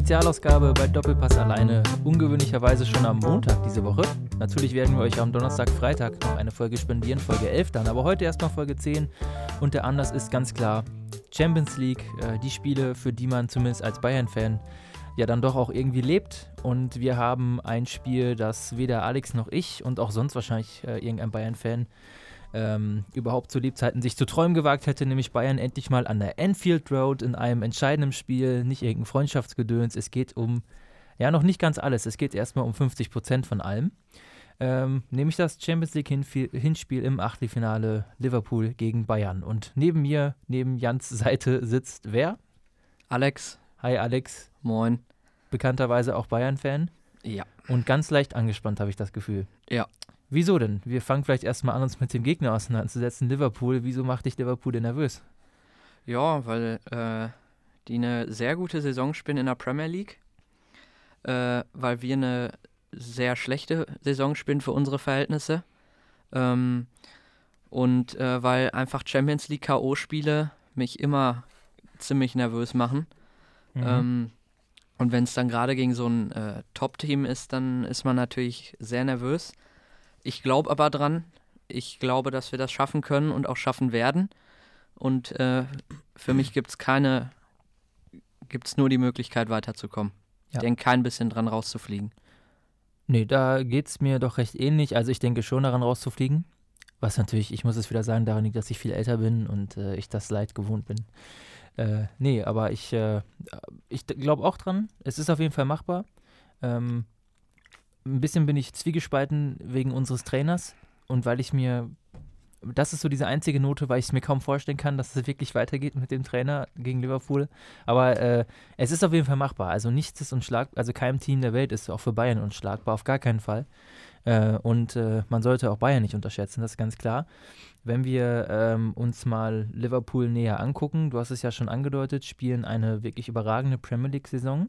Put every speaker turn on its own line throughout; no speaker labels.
Spezialausgabe bei Doppelpass alleine. Ungewöhnlicherweise schon am Montag diese Woche. Natürlich werden wir euch am Donnerstag, Freitag noch eine Folge spendieren, Folge 11 dann. Aber heute erstmal Folge 10. Und der Anlass ist ganz klar Champions League. Äh, die Spiele, für die man zumindest als Bayern-Fan ja dann doch auch irgendwie lebt. Und wir haben ein Spiel, das weder Alex noch ich und auch sonst wahrscheinlich äh, irgendein Bayern-Fan ähm, überhaupt zu Lebzeiten sich zu träumen gewagt hätte, nämlich Bayern endlich mal an der Enfield Road in einem entscheidenden Spiel, nicht irgendein Freundschaftsgedöns. Es geht um, ja, noch nicht ganz alles. Es geht erstmal um 50 Prozent von allem. Ähm, nämlich das Champions League Hinspiel im Achtelfinale Liverpool gegen Bayern. Und neben mir, neben Jans Seite sitzt wer?
Alex.
Hi Alex.
Moin.
Bekannterweise auch Bayern-Fan.
Ja.
Und ganz leicht angespannt, habe ich das Gefühl.
Ja.
Wieso denn? Wir fangen vielleicht erstmal an, uns mit dem Gegner auseinanderzusetzen. Liverpool, wieso macht dich Liverpool denn nervös?
Ja, weil äh, die eine sehr gute Saison spielen in der Premier League. Äh, weil wir eine sehr schlechte Saison spielen für unsere Verhältnisse. Ähm, und äh, weil einfach Champions League K.O.-Spiele mich immer ziemlich nervös machen. Mhm. Ähm, und wenn es dann gerade gegen so ein äh, Top-Team ist, dann ist man natürlich sehr nervös. Ich glaube aber dran. Ich glaube, dass wir das schaffen können und auch schaffen werden. Und äh, für mich gibt es keine, gibt es nur die Möglichkeit weiterzukommen. Ja. Ich denke kein bisschen dran rauszufliegen.
Nee, da geht es mir doch recht ähnlich. Also ich denke schon daran rauszufliegen. Was natürlich, ich muss es wieder sagen, daran liegt, dass ich viel älter bin und äh, ich das Leid gewohnt bin. Äh, nee, aber ich, äh, ich glaube auch dran. Es ist auf jeden Fall machbar. Ähm, ein bisschen bin ich zwiegespalten wegen unseres Trainers und weil ich mir, das ist so diese einzige Note, weil ich es mir kaum vorstellen kann, dass es wirklich weitergeht mit dem Trainer gegen Liverpool. Aber äh, es ist auf jeden Fall machbar. Also nichts ist unschlagbar, also kein Team der Welt ist auch für Bayern unschlagbar, auf gar keinen Fall. Äh, und äh, man sollte auch Bayern nicht unterschätzen, das ist ganz klar. Wenn wir ähm, uns mal Liverpool näher angucken, du hast es ja schon angedeutet, spielen eine wirklich überragende Premier League-Saison.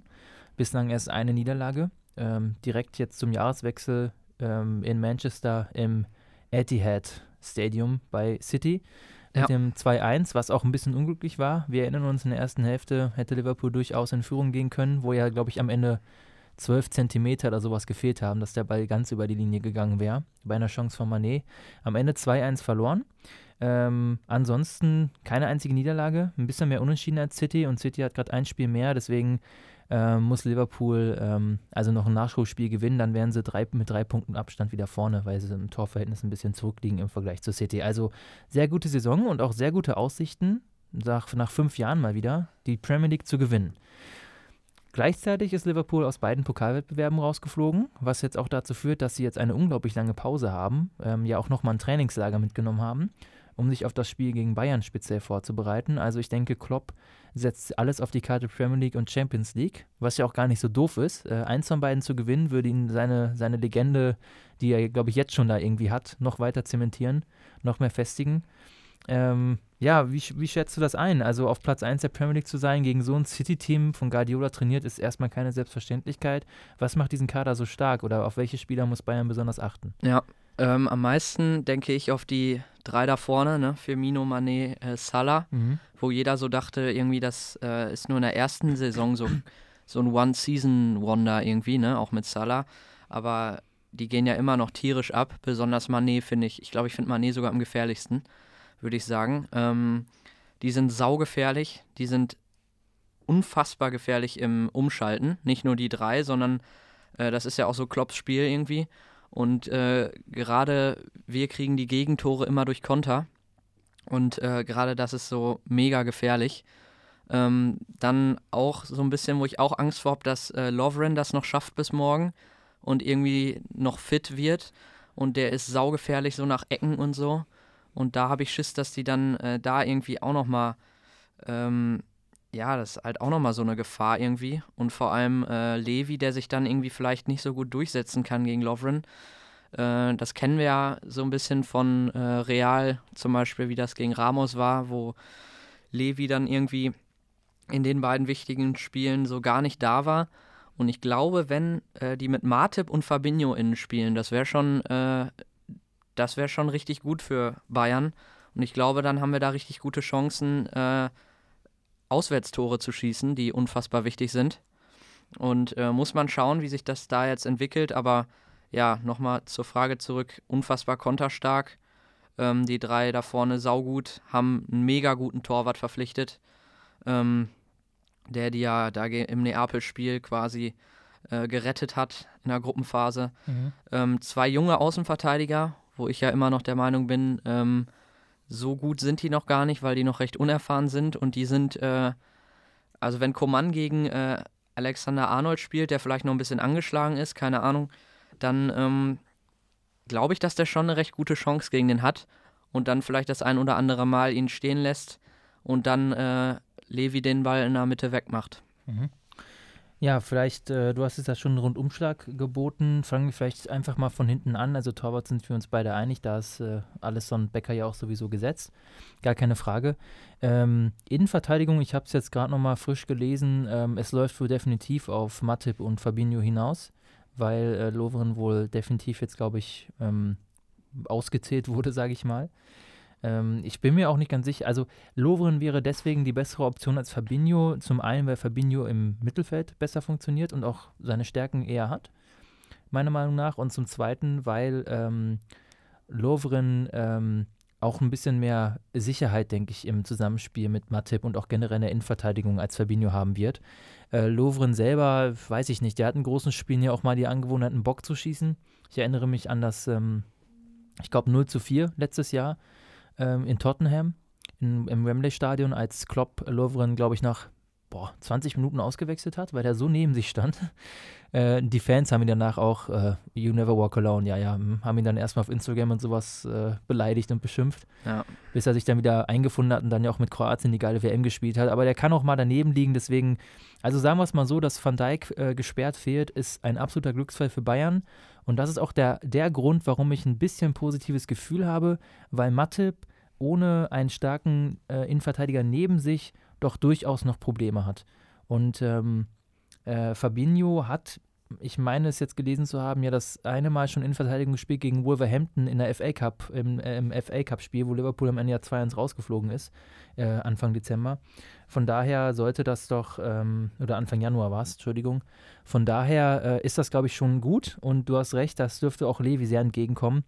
Bislang erst eine Niederlage ähm, direkt jetzt zum Jahreswechsel ähm, in Manchester im Etihad Stadium bei City mit ja. dem 2-1, was auch ein bisschen unglücklich war. Wir erinnern uns, in der ersten Hälfte hätte Liverpool durchaus in Führung gehen können, wo ja, glaube ich, am Ende 12 Zentimeter oder sowas gefehlt haben, dass der Ball ganz über die Linie gegangen wäre, bei einer Chance von Manet. Am Ende 2-1 verloren. Ähm, ansonsten keine einzige Niederlage, ein bisschen mehr unentschieden als City und City hat gerade ein Spiel mehr, deswegen äh, muss Liverpool ähm, also noch ein Nachholspiel gewinnen, dann wären sie drei, mit drei Punkten Abstand wieder vorne, weil sie im Torverhältnis ein bisschen zurückliegen im Vergleich zu City. Also sehr gute Saison und auch sehr gute Aussichten, nach, nach fünf Jahren mal wieder, die Premier League zu gewinnen. Gleichzeitig ist Liverpool aus beiden Pokalwettbewerben rausgeflogen, was jetzt auch dazu führt, dass sie jetzt eine unglaublich lange Pause haben, ähm, ja auch nochmal ein Trainingslager mitgenommen haben, um sich auf das Spiel gegen Bayern speziell vorzubereiten. Also ich denke, Klopp setzt alles auf die Karte Premier League und Champions League, was ja auch gar nicht so doof ist. Äh, eins von beiden zu gewinnen, würde ihn seine, seine Legende, die er, glaube ich, jetzt schon da irgendwie hat, noch weiter zementieren, noch mehr festigen. Ähm, ja, wie, wie schätzt du das ein? Also auf Platz 1 der Premier League zu sein gegen so ein City-Team von Guardiola trainiert, ist erstmal keine Selbstverständlichkeit. Was macht diesen Kader so stark oder auf welche Spieler muss Bayern besonders achten?
Ja, ähm, am meisten denke ich auf die drei da vorne, ne? Firmino, Mané, äh, Salah, mhm. wo jeder so dachte, irgendwie, das äh, ist nur in der ersten Saison so, so ein One-Season-Wonder irgendwie, ne? Auch mit Salah. Aber die gehen ja immer noch tierisch ab. Besonders Mané finde ich, ich glaube, ich finde Mané sogar am gefährlichsten, würde ich sagen. Ähm, die sind saugefährlich, die sind unfassbar gefährlich im Umschalten. Nicht nur die drei, sondern äh, das ist ja auch so Klopps Spiel irgendwie. Und äh, gerade wir kriegen die Gegentore immer durch Konter. Und äh, gerade das ist so mega gefährlich. Ähm, dann auch so ein bisschen, wo ich auch Angst vor habe, dass äh, Lovren das noch schafft bis morgen und irgendwie noch fit wird. Und der ist saugefährlich so nach Ecken und so. Und da habe ich Schiss, dass die dann äh, da irgendwie auch nochmal ähm, ja, das ist halt auch nochmal so eine Gefahr irgendwie. Und vor allem äh, Levi, der sich dann irgendwie vielleicht nicht so gut durchsetzen kann gegen Lovren. Äh, das kennen wir ja so ein bisschen von äh, Real, zum Beispiel, wie das gegen Ramos war, wo Levi dann irgendwie in den beiden wichtigen Spielen so gar nicht da war. Und ich glaube, wenn äh, die mit Martip und Fabinho innen spielen, das wäre schon, äh, das wäre schon richtig gut für Bayern. Und ich glaube, dann haben wir da richtig gute Chancen, äh, Auswärtstore zu schießen, die unfassbar wichtig sind. Und äh, muss man schauen, wie sich das da jetzt entwickelt. Aber ja, nochmal zur Frage zurück. Unfassbar konterstark. Ähm, die drei da vorne saugut, haben einen mega guten Torwart verpflichtet. Ähm, der die ja da im Neapel-Spiel quasi äh, gerettet hat in der Gruppenphase. Mhm. Ähm, zwei junge Außenverteidiger, wo ich ja immer noch der Meinung bin, ähm, so gut sind die noch gar nicht, weil die noch recht unerfahren sind und die sind, äh, also wenn Coman gegen äh, Alexander Arnold spielt, der vielleicht noch ein bisschen angeschlagen ist, keine Ahnung, dann ähm, glaube ich, dass der schon eine recht gute Chance gegen den hat und dann vielleicht das ein oder andere Mal ihn stehen lässt und dann äh, Levi den Ball in der Mitte wegmacht. Mhm.
Ja, vielleicht, äh, du hast jetzt ja schon einen Rundumschlag geboten. Fangen wir vielleicht einfach mal von hinten an. Also Torwart sind wir uns beide einig, da ist äh, Alisson Becker ja auch sowieso gesetzt. Gar keine Frage. Ähm, Innenverteidigung, ich habe es jetzt gerade nochmal frisch gelesen. Ähm, es läuft wohl definitiv auf Matip und Fabinho hinaus, weil äh, Lovren wohl definitiv jetzt, glaube ich, ähm, ausgezählt wurde, sage ich mal. Ähm, ich bin mir auch nicht ganz sicher. Also Lovren wäre deswegen die bessere Option als Fabinho. Zum einen, weil Fabinho im Mittelfeld besser funktioniert und auch seine Stärken eher hat, meiner Meinung nach. Und zum zweiten, weil ähm, Lovren ähm, auch ein bisschen mehr Sicherheit, denke ich, im Zusammenspiel mit Matip und auch generell in der Innenverteidigung als Fabinho haben wird. Äh, Lovren selber, weiß ich nicht, der hat in großen Spielen ja auch mal die Angewohnheit, einen Bock zu schießen. Ich erinnere mich an das, ähm, ich glaube, 0 zu 4 letztes Jahr ähm, in Tottenham in, im Wembley-Stadion, als Klopp Lovren, glaube ich, nach boah, 20 Minuten ausgewechselt hat, weil er so neben sich stand. Äh, die Fans haben ihn danach auch äh, You Never Walk Alone, ja, ja, haben ihn dann erstmal auf Instagram und sowas äh, beleidigt und beschimpft, ja. bis er sich dann wieder eingefunden hat und dann ja auch mit Kroatien die geile WM gespielt hat. Aber der kann auch mal daneben liegen, deswegen, also sagen wir es mal so, dass Van Dijk äh, gesperrt fehlt, ist ein absoluter Glücksfall für Bayern. Und das ist auch der, der Grund, warum ich ein bisschen positives Gefühl habe, weil Matip ohne einen starken äh, Innenverteidiger neben sich doch durchaus noch Probleme hat. Und ähm, äh, Fabinho hat, ich meine es jetzt gelesen zu haben, ja das eine Mal schon Innenverteidigung gespielt gegen Wolverhampton in der FA Cup, im, äh, im FA Cup Spiel, wo Liverpool am Ende ja 2-1 rausgeflogen ist, äh, Anfang Dezember. Von daher sollte das doch, ähm, oder Anfang Januar war es, Entschuldigung. Von daher äh, ist das, glaube ich, schon gut und du hast recht, das dürfte auch Levi sehr entgegenkommen.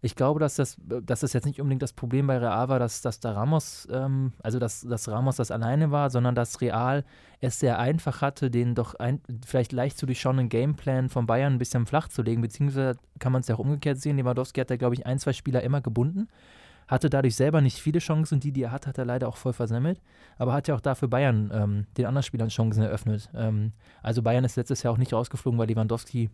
Ich glaube, dass das, dass das jetzt nicht unbedingt das Problem bei Real war, dass, dass da Ramos, ähm, also dass, dass Ramos das alleine war, sondern dass Real es sehr einfach hatte, den doch ein, vielleicht leicht zu durchschauenden Gameplan von Bayern ein bisschen flach zu legen, beziehungsweise kann man es ja auch umgekehrt sehen. Lewandowski hat da, glaube ich, ein, zwei Spieler immer gebunden, hatte dadurch selber nicht viele Chancen und die, die er hat, hat er leider auch voll versemmelt, aber hat ja auch dafür Bayern ähm, den anderen Spielern Chancen eröffnet. Ähm, also Bayern ist letztes Jahr auch nicht rausgeflogen, weil Lewandowski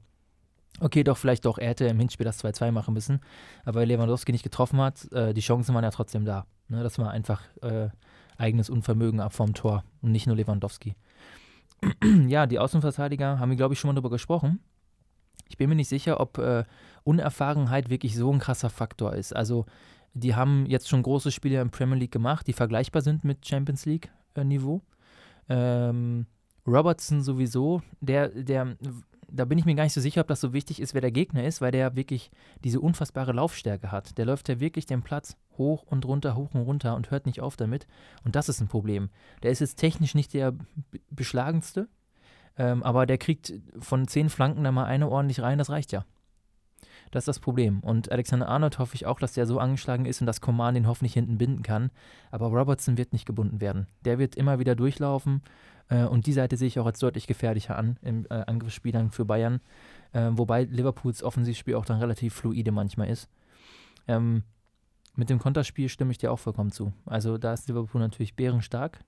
Okay, doch, vielleicht doch. Er hätte im Hinspiel das 2-2 machen müssen. Aber weil Lewandowski nicht getroffen hat, äh, die Chancen waren ja trotzdem da. Ne? Das war einfach äh, eigenes Unvermögen ab vom Tor und nicht nur Lewandowski. ja, die Außenverteidiger haben wir, glaube ich, schon mal darüber gesprochen. Ich bin mir nicht sicher, ob äh, Unerfahrenheit wirklich so ein krasser Faktor ist. Also, die haben jetzt schon große Spiele in Premier League gemacht, die vergleichbar sind mit Champions League-Niveau. Äh, ähm, Robertson sowieso, der, der da bin ich mir gar nicht so sicher, ob das so wichtig ist, wer der Gegner ist, weil der wirklich diese unfassbare Laufstärke hat. Der läuft ja wirklich den Platz hoch und runter, hoch und runter und hört nicht auf damit. Und das ist ein Problem. Der ist jetzt technisch nicht der beschlagenste, ähm, aber der kriegt von zehn Flanken da mal eine ordentlich rein, das reicht ja. Das ist das Problem. Und Alexander Arnold hoffe ich auch, dass der so angeschlagen ist und dass Coman den hoffentlich hinten binden kann. Aber Robertson wird nicht gebunden werden. Der wird immer wieder durchlaufen äh, und die Seite sehe ich auch als deutlich gefährlicher an im äh, Angriffsspielern für Bayern. Äh, wobei Liverpools Offensivspiel auch dann relativ fluide manchmal ist. Ähm, mit dem Konterspiel stimme ich dir auch vollkommen zu. Also da ist Liverpool natürlich bärenstark.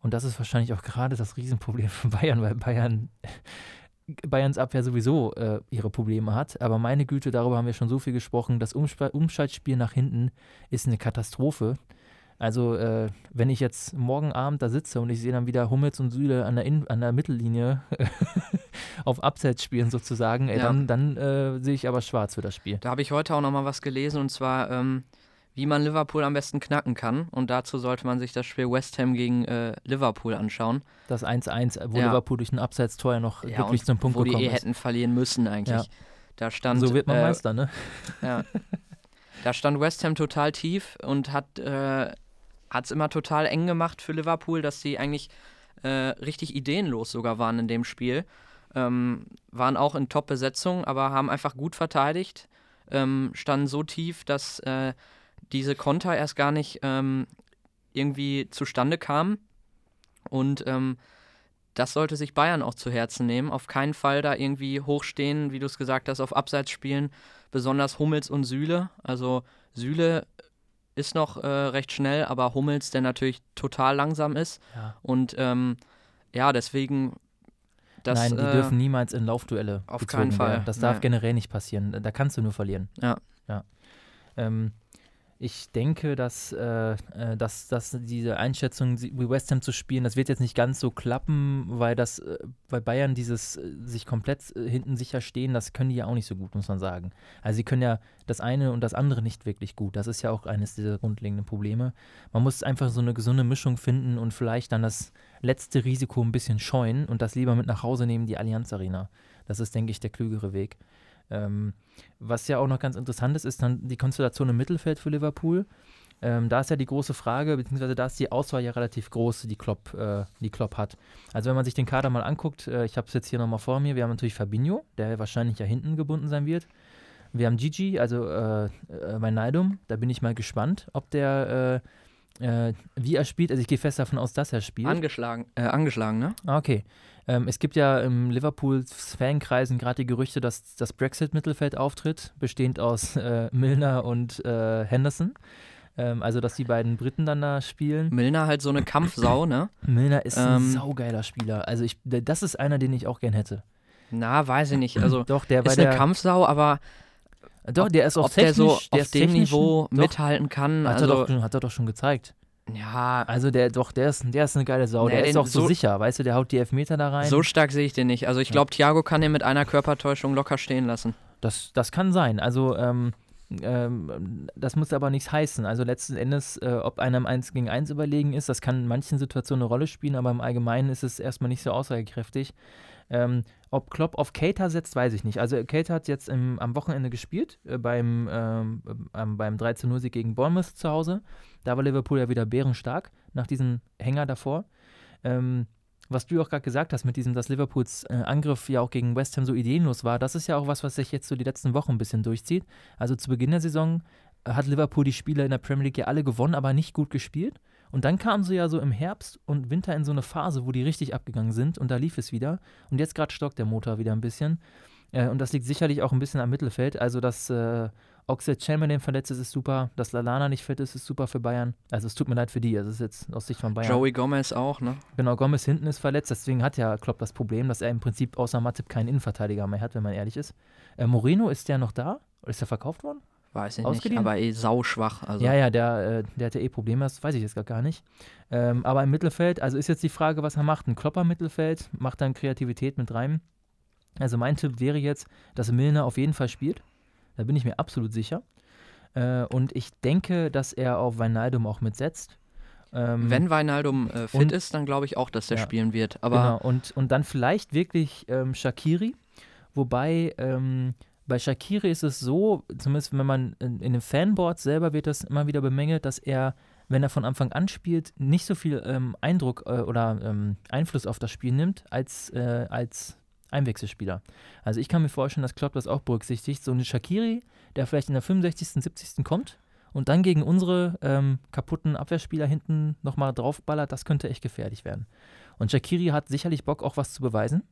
Und das ist wahrscheinlich auch gerade das Riesenproblem von Bayern, weil Bayern Bayerns Abwehr sowieso äh, ihre Probleme hat. Aber meine Güte, darüber haben wir schon so viel gesprochen. Das Umschaltspiel nach hinten ist eine Katastrophe. Also, äh, wenn ich jetzt morgen Abend da sitze und ich sehe dann wieder Hummels und Süle an der, In an der Mittellinie auf Abseits spielen sozusagen, ey, ja. dann, dann äh, sehe ich aber schwarz für das Spiel.
Da habe ich heute auch nochmal was gelesen und zwar, ähm, wie man Liverpool am besten knacken kann. Und dazu sollte man sich das Spiel West Ham gegen äh, Liverpool anschauen.
Das 1-1, wo ja. Liverpool durch ein Abseits-Tor ja noch ja, wirklich zum Punkt gekommen ist. Wo die
eh hätten verlieren müssen eigentlich. Da stand,
so wird man äh, Meister, ne?
Ja. Da stand West Ham total tief und hat äh, es immer total eng gemacht für Liverpool, dass sie eigentlich äh, richtig ideenlos sogar waren in dem Spiel. ähm, waren auch in Top-Besetzung, aber haben einfach gut verteidigt, ähm, standen so tief, dass äh, diese Konter erst gar nicht ähm, irgendwie zustande kamen. Und ähm, das sollte sich Bayern auch zu Herzen nehmen. Auf keinen Fall da irgendwie hochstehen, wie du es gesagt hast, auf Abseits spielen. Besonders Hummels und Süle. Also Süle ist noch äh, recht schnell, aber Hummels, der natürlich total langsam ist. Ja. Und ähm, ja, deswegen.
Das, Nein, die äh, dürfen niemals in Laufduelle.
Auf keinen Fall.
Werden. Das darf Nein. generell nicht passieren. Da kannst du nur verlieren.
Ja.
ja. Ähm, ich denke, dass, äh, äh, dass, dass diese Einschätzung, wie West Ham zu spielen, das wird jetzt nicht ganz so klappen, weil das, äh, weil Bayern dieses äh, sich komplett hinten sicher stehen, das können die ja auch nicht so gut, muss man sagen. Also sie können ja das eine und das andere nicht wirklich gut. Das ist ja auch eines dieser grundlegenden Probleme. Man muss einfach so eine gesunde Mischung finden und vielleicht dann das letzte Risiko ein bisschen scheuen und das lieber mit nach Hause nehmen, die Allianz Arena. Das ist, denke ich, der klügere Weg. Ähm, was ja auch noch ganz interessant ist, ist dann die Konstellation im Mittelfeld für Liverpool. Ähm, da ist ja die große Frage, beziehungsweise da ist die Auswahl ja relativ groß, die Klopp, äh, die Klopp hat. Also wenn man sich den Kader mal anguckt, äh, ich habe es jetzt hier nochmal vor mir, wir haben natürlich Fabinho, der wahrscheinlich ja hinten gebunden sein wird. Wir haben Gigi, also äh, äh, bei Neidum, da bin ich mal gespannt, ob der, äh, äh, wie er spielt. Also ich gehe fest davon aus, dass er spielt.
Angeschlagen, äh, angeschlagen ne?
Ah, okay. Ähm, es gibt ja im Liverpools Fankreisen gerade die Gerüchte, dass das Brexit-Mittelfeld auftritt, bestehend aus äh, Milner und äh, Henderson. Ähm, also, dass die beiden Briten dann da spielen.
Milner halt so eine Kampfsau, ne?
Milner ist ähm, ein saugeiler Spieler. Also, ich, das ist einer, den ich auch gern hätte.
Na, weiß ich nicht. Also,
Doch, der
ist eine Kampfsau, aber
doch, der ist auch technisch,
der so der auf dem Niveau doch, mithalten kann.
Hat,
also,
er doch, hat er doch schon gezeigt.
Ja.
Also der doch, der ist, der ist eine geile Sau. Nee, der ist auch so, so, sicher, weißt du, der haut die Elfmeter da rein.
So stark sehe ich den nicht. Also ich glaube, ja. Thiago kann den mit einer Körpertäuschung locker stehen lassen.
Das, das kann sein. Also ähm, ähm, das muss aber nichts heißen. Also letzten Endes, äh, ob einem 1 gegen 1 überlegen ist, das kann in manchen Situationen eine Rolle spielen, aber im Allgemeinen ist es erstmal nicht so aussagekräftig. Ähm, ob Klopp auf Cater setzt, weiß ich nicht. Also Cater hat jetzt im, am Wochenende gespielt, äh, beim, ähm, ähm, beim 13-0-Sieg gegen Bournemouth zu Hause. Da war Liverpool ja wieder bärenstark nach diesem Hänger davor. Ähm, was du auch gerade gesagt hast mit diesem, dass Liverpools äh, Angriff ja auch gegen West Ham so ideenlos war, das ist ja auch was, was sich jetzt so die letzten Wochen ein bisschen durchzieht. Also zu Beginn der Saison äh, hat Liverpool die Spiele in der Premier League ja alle gewonnen, aber nicht gut gespielt. Und dann kamen sie ja so im Herbst und Winter in so eine Phase, wo die richtig abgegangen sind und da lief es wieder. Und jetzt gerade stockt der Motor wieder ein bisschen. Äh, und das liegt sicherlich auch ein bisschen am Mittelfeld. Also, dass äh, Oxlade Chamberlain verletzt ist, ist super. Dass Lalana nicht fit ist, ist super für Bayern. Also, es tut mir leid für die. Also, es ist jetzt aus Sicht von Bayern.
Joey Gomez auch, ne?
Genau, Gomez hinten ist verletzt. Deswegen hat ja Klopp das Problem, dass er im Prinzip außer Matip keinen Innenverteidiger mehr hat, wenn man ehrlich ist. Äh, Moreno, ist der noch da? Oder ist der verkauft worden?
Weiß ich nicht, aber eh sauschwach. Also.
Ja, ja, der, äh, der hat ja eh Probleme, das weiß ich jetzt gar nicht. Ähm, aber im Mittelfeld, also ist jetzt die Frage, was er macht. Ein Klopper Mittelfeld, macht dann Kreativität mit rein. Also mein Tipp wäre jetzt, dass Milner auf jeden Fall spielt. Da bin ich mir absolut sicher. Äh, und ich denke, dass er auf Weinaldum auch mitsetzt.
Ähm, Wenn Weinaldum äh, fit und, ist, dann glaube ich auch, dass der ja, spielen wird. Aber
genau, und, und dann vielleicht wirklich ähm, Shakiri. Wobei ähm, bei Shakiri ist es so, zumindest wenn man in, in den Fanboards selber wird das immer wieder bemängelt, dass er, wenn er von Anfang an spielt, nicht so viel ähm, Eindruck äh, oder ähm, Einfluss auf das Spiel nimmt als, äh, als Einwechselspieler. Also ich kann mir vorstellen, dass Klopp das auch berücksichtigt. So eine Shakiri, der vielleicht in der 65., 70. kommt und dann gegen unsere ähm, kaputten Abwehrspieler hinten nochmal draufballert, das könnte echt gefährlich werden. Und Shakiri hat sicherlich Bock, auch was zu beweisen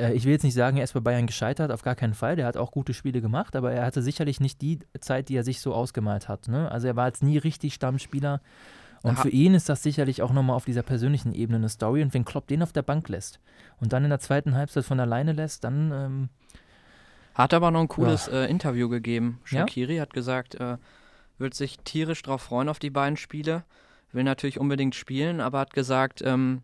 äh, ich will jetzt nicht sagen, er ist bei Bayern gescheitert, auf gar keinen Fall. Der hat auch gute Spiele gemacht, aber er hatte sicherlich nicht die Zeit, die er sich so ausgemalt hat. Ne? Also er war jetzt nie richtig Stammspieler. Und Aha. für ihn ist das sicherlich auch nochmal auf dieser persönlichen Ebene eine Story. Und wenn Klopp den auf der Bank lässt und dann in der zweiten Halbzeit von alleine lässt, dann. Ähm,
hat aber noch ein cooles ja. äh, Interview gegeben. Shakiri ja? hat gesagt, äh, wird sich tierisch darauf freuen auf die beiden Spiele. Will natürlich unbedingt spielen, aber hat gesagt, ähm,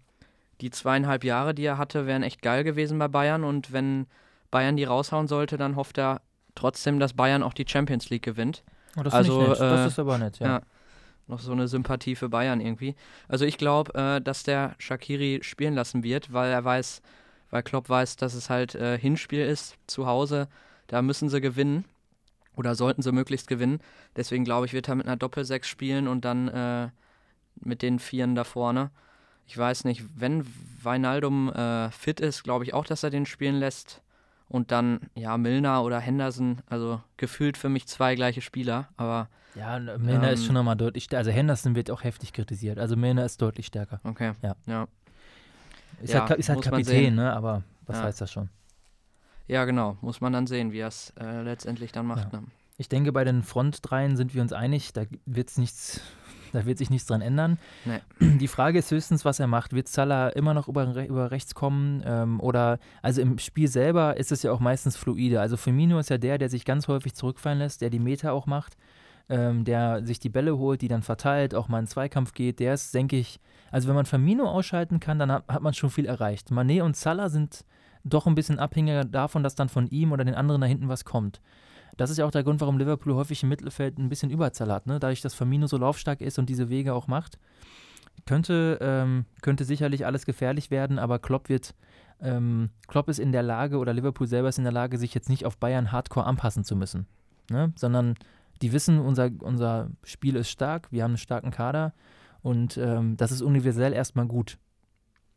die zweieinhalb Jahre, die er hatte, wären echt geil gewesen bei Bayern. Und wenn Bayern die raushauen sollte, dann hofft er trotzdem, dass Bayern auch die Champions League gewinnt.
Oh, das, also, äh, das ist aber nett, ja. ja.
Noch so eine Sympathie für Bayern irgendwie. Also ich glaube, äh, dass der Shakiri spielen lassen wird, weil er weiß, weil Klopp weiß, dass es halt äh, Hinspiel ist zu Hause. Da müssen sie gewinnen oder sollten sie möglichst gewinnen. Deswegen glaube ich, wird er mit einer Doppelsechs spielen und dann äh, mit den Vieren da vorne ich weiß nicht, wenn Weinaldum äh, fit ist, glaube ich auch, dass er den spielen lässt. Und dann, ja, Milner oder Henderson, also gefühlt für mich zwei gleiche Spieler, aber.
Ja, Milner ähm, ist schon nochmal deutlich stärker. Also Henderson wird auch heftig kritisiert. Also Milner ist deutlich stärker.
Okay.
Ja.
ja.
Ist, ja, halt, ist halt Kapitän, ne? Aber was ja. heißt das schon?
Ja, genau. Muss man dann sehen, wie er es äh, letztendlich dann macht. Ja. Ne?
Ich denke, bei den Frontdreien sind wir uns einig, da wird's nichts, da wird sich nichts dran ändern.
Nee.
Die Frage ist höchstens, was er macht. Wird Salah immer noch über, über rechts kommen? Ähm, oder, also im Spiel selber ist es ja auch meistens fluide. Also Firmino ist ja der, der sich ganz häufig zurückfallen lässt, der die Meter auch macht, ähm, der sich die Bälle holt, die dann verteilt, auch mal in Zweikampf geht. Der ist, denke ich, also wenn man Firmino ausschalten kann, dann hat, hat man schon viel erreicht. Manet und Salah sind doch ein bisschen abhängiger davon, dass dann von ihm oder den anderen da hinten was kommt. Das ist ja auch der Grund, warum Liverpool häufig im Mittelfeld ein bisschen Überzahl hat, ne? dadurch, dass Firmino so laufstark ist und diese Wege auch macht. Könnte, ähm, könnte sicherlich alles gefährlich werden, aber Klopp wird, ähm, Klopp ist in der Lage oder Liverpool selber ist in der Lage, sich jetzt nicht auf Bayern hardcore anpassen zu müssen, ne? sondern die wissen, unser, unser Spiel ist stark, wir haben einen starken Kader und ähm, das ist universell erstmal gut.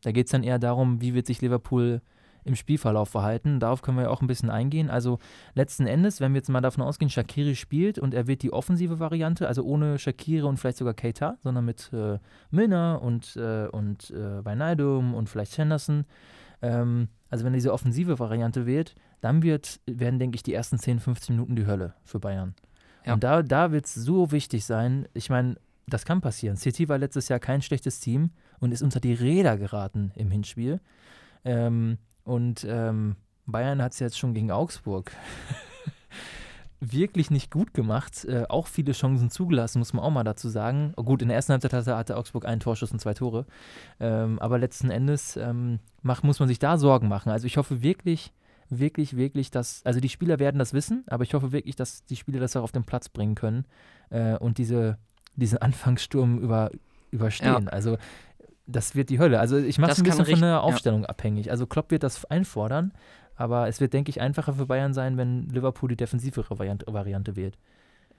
Da geht es dann eher darum, wie wird sich Liverpool im Spielverlauf verhalten. Darauf können wir ja auch ein bisschen eingehen. Also letzten Endes, wenn wir jetzt mal davon ausgehen, Shakiri spielt und er wird die offensive Variante, also ohne Shakiri und vielleicht sogar Keita, sondern mit äh, Milner und, äh, und äh, Wijnaldum und vielleicht Henderson. Ähm, also wenn er diese offensive Variante wählt, dann wird, werden, denke ich, die ersten 10, 15 Minuten die Hölle für Bayern. Ja. Und da, da wird es so wichtig sein, ich meine, das kann passieren. City war letztes Jahr kein schlechtes Team und ist unter die Räder geraten im Hinspiel. Ähm, und ähm, Bayern hat es jetzt schon gegen Augsburg wirklich nicht gut gemacht. Äh, auch viele Chancen zugelassen, muss man auch mal dazu sagen. Oh, gut, in der ersten Halbzeit hatte, hatte Augsburg einen Torschuss und zwei Tore. Ähm, aber letzten Endes ähm, mach, muss man sich da Sorgen machen. Also ich hoffe wirklich, wirklich, wirklich, dass, also die Spieler werden das wissen, aber ich hoffe wirklich, dass die Spieler das auch auf den Platz bringen können äh, und diese, diesen Anfangssturm über, überstehen. Ja. Also das wird die Hölle. Also ich mache es ein bisschen von der Aufstellung ja. abhängig. Also Klopp wird das einfordern, aber es wird, denke ich, einfacher für Bayern sein, wenn Liverpool die defensivere Variante, Variante wählt.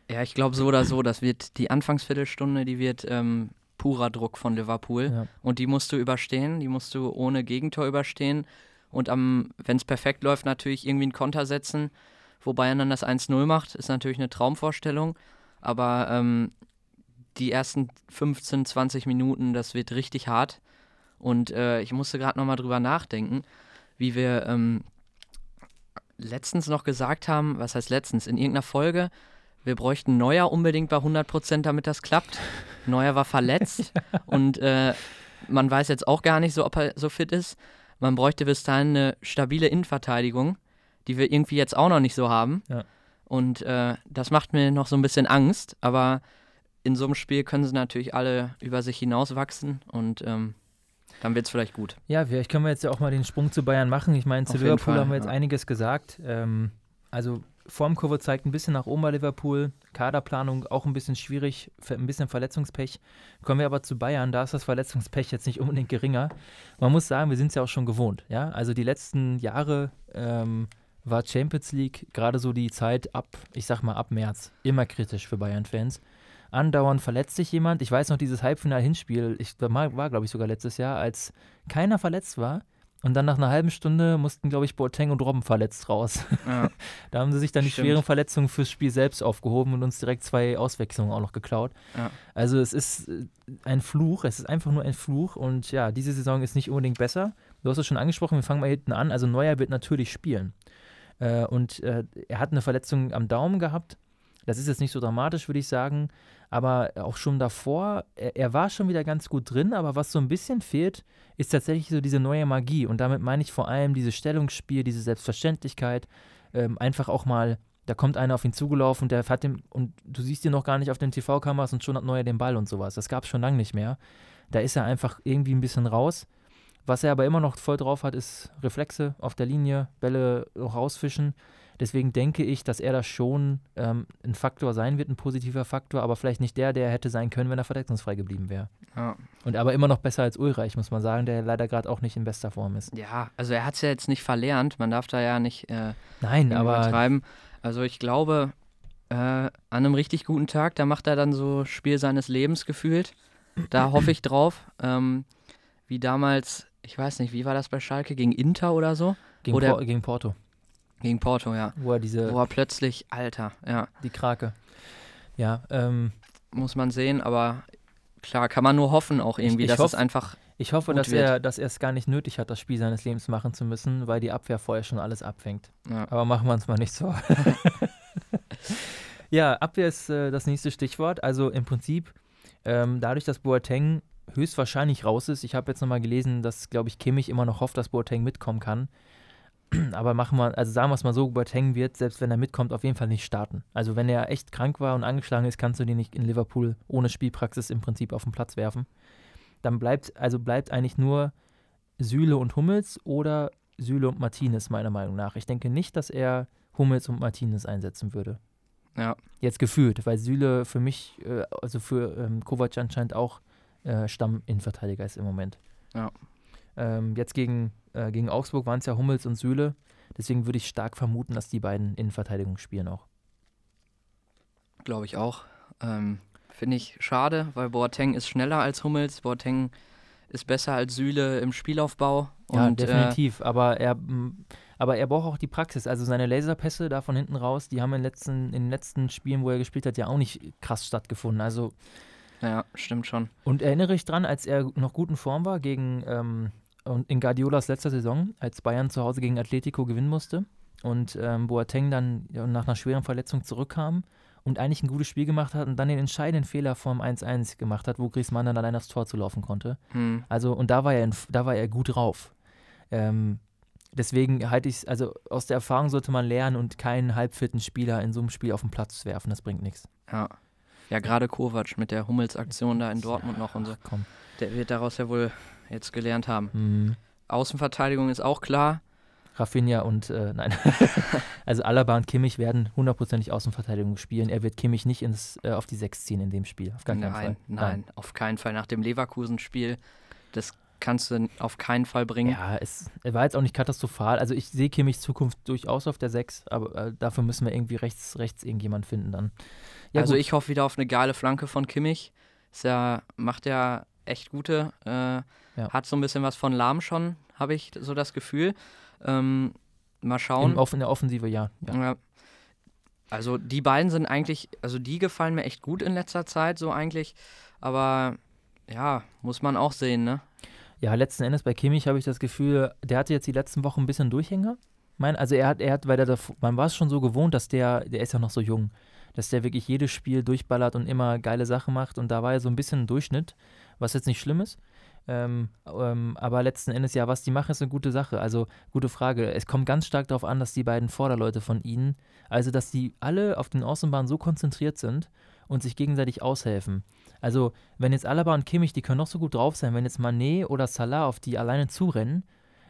Ja, ich glaube so oder so, das wird die Anfangsviertelstunde, die wird ähm, purer Druck von Liverpool. Ja. Und die musst du überstehen, die musst du ohne Gegentor überstehen. Und wenn es perfekt läuft, natürlich irgendwie einen Konter setzen, wo Bayern dann das 1-0 macht, ist natürlich eine Traumvorstellung. Aber ähm, die ersten 15, 20 Minuten, das wird richtig hart. Und äh, ich musste gerade nochmal drüber nachdenken, wie wir ähm, letztens noch gesagt haben, was heißt letztens, in irgendeiner Folge, wir bräuchten Neuer unbedingt bei 100 Prozent, damit das klappt. Neuer war verletzt ja. und äh, man weiß jetzt auch gar nicht so, ob er so fit ist. Man bräuchte bis dahin eine stabile Innenverteidigung, die wir irgendwie jetzt auch noch nicht so haben. Ja. Und äh, das macht mir noch so ein bisschen Angst, aber in so einem Spiel können sie natürlich alle über sich hinauswachsen und ähm, dann wird es vielleicht gut.
Ja, vielleicht können wir jetzt ja auch mal den Sprung zu Bayern machen. Ich meine, zu Auf Liverpool Fall, haben wir jetzt ja. einiges gesagt. Ähm, also Formkurve zeigt ein bisschen nach oben bei Liverpool. Kaderplanung auch ein bisschen schwierig, ein bisschen Verletzungspech. Kommen wir aber zu Bayern, da ist das Verletzungspech jetzt nicht unbedingt geringer. Man muss sagen, wir sind es ja auch schon gewohnt. Ja? Also die letzten Jahre ähm, war Champions League gerade so die Zeit ab, ich sag mal ab März, immer kritisch für Bayern-Fans andauernd verletzt sich jemand. Ich weiß noch, dieses Halbfinal-Hinspiel, ich war, war glaube ich, sogar letztes Jahr, als keiner verletzt war. Und dann nach einer halben Stunde mussten, glaube ich, Boateng und Robben verletzt raus. Ja. da haben sie sich dann die Stimmt. schweren Verletzungen fürs Spiel selbst aufgehoben und uns direkt zwei Auswechslungen auch noch geklaut. Ja. Also es ist äh, ein Fluch, es ist einfach nur ein Fluch. Und ja, diese Saison ist nicht unbedingt besser. Du hast es schon angesprochen, wir fangen mal hinten an. Also Neuer wird natürlich spielen. Äh, und äh, er hat eine Verletzung am Daumen gehabt. Das ist jetzt nicht so dramatisch, würde ich sagen. Aber auch schon davor, er, er, war schon wieder ganz gut drin, aber was so ein bisschen fehlt, ist tatsächlich so diese neue Magie. Und damit meine ich vor allem dieses Stellungsspiel, diese Selbstverständlichkeit. Ähm, einfach auch mal, da kommt einer auf ihn zugelaufen und der hat den, und du siehst ihn noch gar nicht auf den TV-Kameras und schon hat Neuer den Ball und sowas. Das gab es schon lange nicht mehr. Da ist er einfach irgendwie ein bisschen raus. Was er aber immer noch voll drauf hat, ist Reflexe auf der Linie, Bälle rausfischen. Deswegen denke ich, dass er da schon ähm, ein Faktor sein wird, ein positiver Faktor, aber vielleicht nicht der, der hätte sein können, wenn er verletzungsfrei geblieben wäre. Ja. Und aber immer noch besser als Ulreich, muss man sagen, der leider gerade auch nicht in bester Form ist.
Ja, also er hat es ja jetzt nicht verlernt, man darf da ja nicht äh,
Nein, aber
übertreiben. Also ich glaube, äh, an einem richtig guten Tag, da macht er dann so Spiel seines Lebens gefühlt. Da hoffe ich drauf. Ähm, wie damals, ich weiß nicht, wie war das bei Schalke? Gegen Inter oder so?
Gegen,
oder,
Por gegen Porto.
Gegen Porto, ja.
Wo er diese.
Wo er plötzlich, Alter, ja.
Die Krake. Ja, ähm.
Muss man sehen, aber klar, kann man nur hoffen auch irgendwie, ich, ich dass hoff, es einfach.
Ich hoffe, dass wird. er, dass er es gar nicht nötig hat, das Spiel seines Lebens machen zu müssen, weil die Abwehr vorher schon alles abfängt. Ja. Aber machen wir uns mal nicht so. ja, Abwehr ist äh, das nächste Stichwort. Also im Prinzip, ähm, dadurch, dass Boateng höchstwahrscheinlich raus ist, ich habe jetzt nochmal gelesen, dass, glaube ich, Kimmich immer noch hofft, dass Boateng mitkommen kann. Aber machen wir, also sagen wir es mal so, Boateng wird, selbst wenn er mitkommt, auf jeden Fall nicht starten. Also wenn er echt krank war und angeschlagen ist, kannst du den nicht in Liverpool ohne Spielpraxis im Prinzip auf den Platz werfen. Dann bleibt, also bleibt eigentlich nur Süle und Hummels oder Süle und Martinez, meiner Meinung nach. Ich denke nicht, dass er Hummels und Martinez einsetzen würde.
Ja.
Jetzt gefühlt, weil Süle für mich, äh, also für ähm, Kovac anscheinend auch äh, Stamm-Innenverteidiger ist im Moment.
Ja.
Ähm, jetzt gegen äh, gegen Augsburg waren es ja Hummels und Süle. Deswegen würde ich stark vermuten, dass die beiden Innenverteidigung spielen auch.
Glaube ich auch. Ähm, Finde ich schade, weil Boateng ist schneller als Hummels. Boateng ist besser als Süle im Spielaufbau.
ja, und, äh, definitiv. Äh, aber, er, aber er braucht auch die Praxis. Also seine Laserpässe da von hinten raus, die haben in, letzten, in den letzten Spielen, wo er gespielt hat, ja auch nicht krass stattgefunden. Also
ja, stimmt schon.
Und erinnere ich dran, als er noch gut in Form war gegen ähm, und in Guardiolas letzter Saison, als Bayern zu Hause gegen Atletico gewinnen musste und ähm, Boateng dann nach einer schweren Verletzung zurückkam und eigentlich ein gutes Spiel gemacht hat und dann den entscheidenden Fehler vom 1-1 gemacht hat, wo Griezmann dann allein aufs Tor zu laufen konnte.
Hm.
Also, und da war er, in, da war er gut drauf. Ähm, deswegen halte ich es, also aus der Erfahrung sollte man lernen und keinen halbfitten Spieler in so einem Spiel auf den Platz werfen, das bringt nichts.
Ja. Ja, gerade Kovac mit der Hummels-Aktion da in Dortmund ja, noch und so.
Komm.
Der wird daraus ja wohl jetzt gelernt haben.
Mhm.
Außenverteidigung ist auch klar.
Rafinha und, äh, nein, also Alaba und Kimmich werden hundertprozentig Außenverteidigung spielen. Er wird Kimmich nicht ins, äh, auf die Sechs ziehen in dem Spiel. Auf gar
nein,
keinen Fall.
Nein, nein, auf keinen Fall. Nach dem Leverkusen-Spiel, das kannst du auf keinen Fall bringen.
Ja, es war jetzt auch nicht katastrophal. Also ich sehe Kimmichs Zukunft durchaus auf der Sechs, aber äh, dafür müssen wir irgendwie rechts, rechts irgendjemand finden dann.
Ja, also gut. ich hoffe wieder auf eine geile Flanke von Kimmich. Ist ja, macht ja echt gute. Äh, ja. Hat so ein bisschen was von Lahm schon, habe ich so das Gefühl. Ähm, mal schauen.
In, in der Offensive, ja.
ja. ja. Also die beiden sind eigentlich, also die gefallen mir echt gut in letzter Zeit, so eigentlich. Aber ja, muss man auch sehen, ne?
Ja, letzten Endes bei Kimmich habe ich das Gefühl, der hatte jetzt die letzten Wochen ein bisschen Durchhänger. Mein, also er hat, er hat, weil der, man war es schon so gewohnt, dass der, der ist ja noch so jung, dass der wirklich jedes Spiel durchballert und immer geile Sachen macht. Und da war er so ein bisschen ein Durchschnitt was jetzt nicht schlimm ist. Ähm, ähm, aber letzten Endes, ja, was die machen, ist eine gute Sache. Also, gute Frage. Es kommt ganz stark darauf an, dass die beiden Vorderleute von ihnen, also dass die alle auf den Außenbahnen so konzentriert sind und sich gegenseitig aushelfen. Also, wenn jetzt Alaba und Kimmich, die können noch so gut drauf sein, wenn jetzt Manet oder Salah auf die alleine zurennen,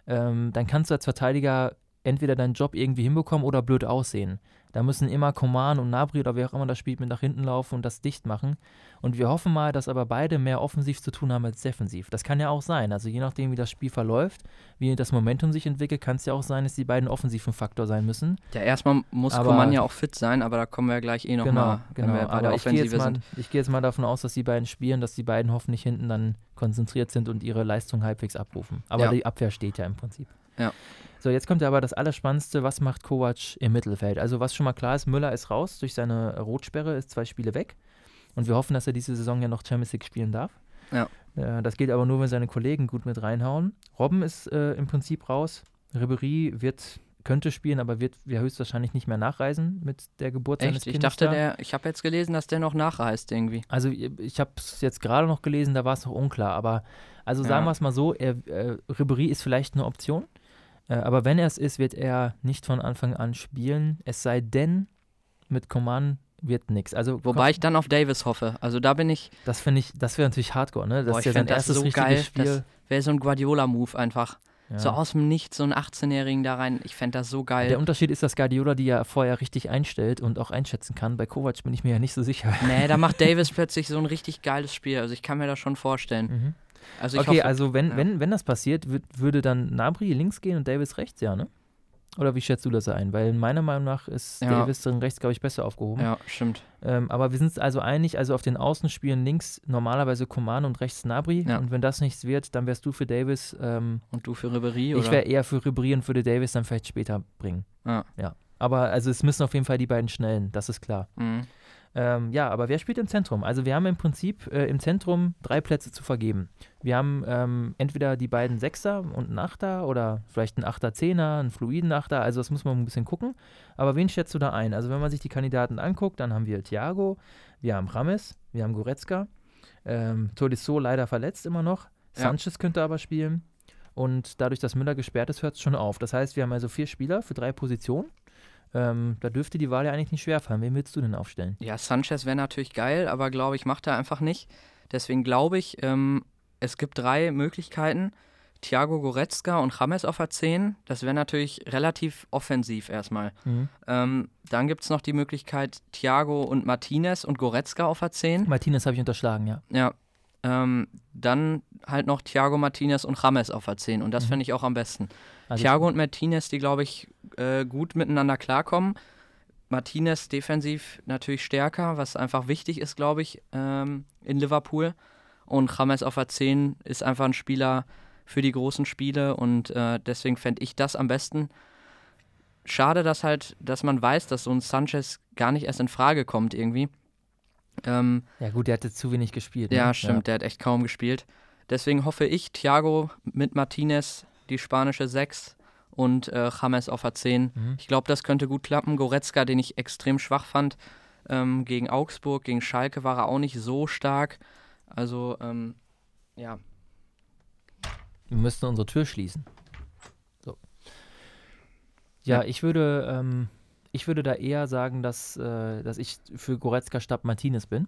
ähm, dann kannst du als Verteidiger entweder deinen Job irgendwie hinbekommen oder blöd aussehen. Da müssen immer Koman und Nabri oder wer auch immer das spielt mit nach hinten laufen und das dicht machen. Und wir hoffen mal, dass aber beide mehr offensiv zu tun haben als defensiv. Das kann ja auch sein. Also je nachdem, wie das Spiel verläuft, wie das Momentum sich entwickelt, kann es ja auch sein, dass die beiden offensiv ein Faktor sein müssen.
Ja, erstmal muss aber, Koman ja auch fit sein, aber da kommen wir ja gleich eh nochmal,
genau, genau. aber ich gehe, mal, ich gehe jetzt mal davon aus, dass die beiden spielen, dass die beiden hoffentlich hinten dann konzentriert sind und ihre Leistung halbwegs abrufen. Aber ja. die Abwehr steht ja im Prinzip.
Ja.
So, jetzt kommt aber das Allerspannendste, was macht Kovac im Mittelfeld? Also was schon mal klar ist, Müller ist raus durch seine Rotsperre, ist zwei Spiele weg. Und wir hoffen, dass er diese Saison ja noch Champions League spielen darf.
Ja.
Äh, das geht aber nur, wenn seine Kollegen gut mit reinhauen. Robben ist äh, im Prinzip raus. Ribery wird könnte spielen, aber wird ja höchstwahrscheinlich nicht mehr nachreisen mit der Geburt
Echt?
seines Kindes.
Ich dachte, der, ich habe jetzt gelesen, dass der noch nachreist irgendwie.
Also ich habe es jetzt gerade noch gelesen, da war es noch unklar. Aber also sagen ja. wir es mal so, er, äh, Ribery ist vielleicht eine Option. Äh, aber wenn er es ist, wird er nicht von Anfang an spielen. Es sei denn, mit Coman wird nichts. Also
Wobei ich dann auf Davis hoffe. Also da bin ich.
Das finde ich, das wäre natürlich Hardcore, ne?
Das Boah, ist ja sein erstes so richtiges geil. Spiel. Das wäre so ein Guardiola-Move einfach. Ja. So aus dem Nichts, so einen 18-Jährigen da rein. Ich fände das so geil.
Der Unterschied ist, dass Guardiola die ja vorher richtig einstellt und auch einschätzen kann. Bei Kovac bin ich mir ja nicht so sicher.
Nee, da macht Davis plötzlich so ein richtig geiles Spiel. Also ich kann mir das schon vorstellen.
Mhm. Also okay, hoffe, also wenn, ja. wenn, wenn das passiert, würd, würde dann Nabri links gehen und Davis rechts, ja, ne? Oder wie schätzt du das ein? Weil meiner Meinung nach ist
Ja.
Davis drin rechts, glaube ich, besser aufgehoben.
Ja, stimmt.
Ähm, aber wir sind uns also einig, also auf den Außen spielen links normalerweise Coman und rechts Nabri.
Ja.
Und wenn das nichts wird, dann wärst du für Davis. Ähm,
Und du für Ribery,
ich
oder?
wäre eher für Ribéry und würde Davis dann vielleicht später bringen.
Ja.
ja. Aber also es müssen auf jeden Fall die beiden Schnellen, das ist klar.
Mhm.
Ähm, ja, aber wer spielt im Zentrum? Also wir haben im Prinzip äh, im Zentrum drei Plätze zu vergeben. Wir haben ähm, entweder die beiden Sechser und einen Achter oder vielleicht einen Achter, Zehner, einen fluiden Achter. Also das muss man ein bisschen gucken. Aber wen schätzt du da ein? Also wenn man sich die Kandidaten anguckt, dann haben wir Thiago, wir haben Rames, wir haben Goretzka, ähm, Tolisso leider verletzt immer noch.
Ja.
Sanchez könnte aber spielen. Und dadurch, dass Müller gesperrt ist, hört es schon auf. Das heißt, wir haben also vier Spieler für drei Positionen. Ähm, da dürfte die Wahl ja eigentlich nicht schwerfallen. Wen willst du denn aufstellen?
Ja, Sanchez wäre natürlich geil, aber glaube ich, macht er einfach nicht. Deswegen glaube ich, ähm, es gibt drei Möglichkeiten. Thiago Goretzka und James auf der 10. Das wäre natürlich relativ offensiv erstmal.
Mhm.
Ähm, dann gibt es noch die Möglichkeit Thiago und Martinez und Goretzka auf der 10.
Martinez habe ich unterschlagen, ja.
Ja. Ähm, dann halt noch Thiago Martinez und James auf der 10. Und das
Mhm.
fände ich auch am besten.
Also
Thiago und Martinez, die, glaube ich, äh, gut miteinander klarkommen. Martinez defensiv natürlich stärker, was einfach wichtig ist, glaube ich, ähm, in Liverpool. Und James auf der 10 ist einfach ein Spieler für die großen Spiele und äh, deswegen fände ich das am besten. Schade, dass halt, dass man weiß, dass so ein Sanchez gar nicht erst in Frage kommt irgendwie. Ähm,
Ja, gut, der hat jetzt zu wenig gespielt. Ne?
ja, stimmt, der hat echt kaum gespielt. Deswegen hoffe ich, Thiago mit Martinez, die spanische 6 und äh, James auf der 10.
Mhm.
Ich glaube, das könnte gut klappen. Goretzka, den ich extrem schwach fand, ähm, gegen Augsburg, gegen Schalke war er auch nicht so stark. Also, ähm, ja.
Wir müssten unsere Tür schließen. So. Ja,
Ja.
ich würde, ähm, ich würde da eher sagen, dass, äh, dass ich für Goretzka statt Martinez bin.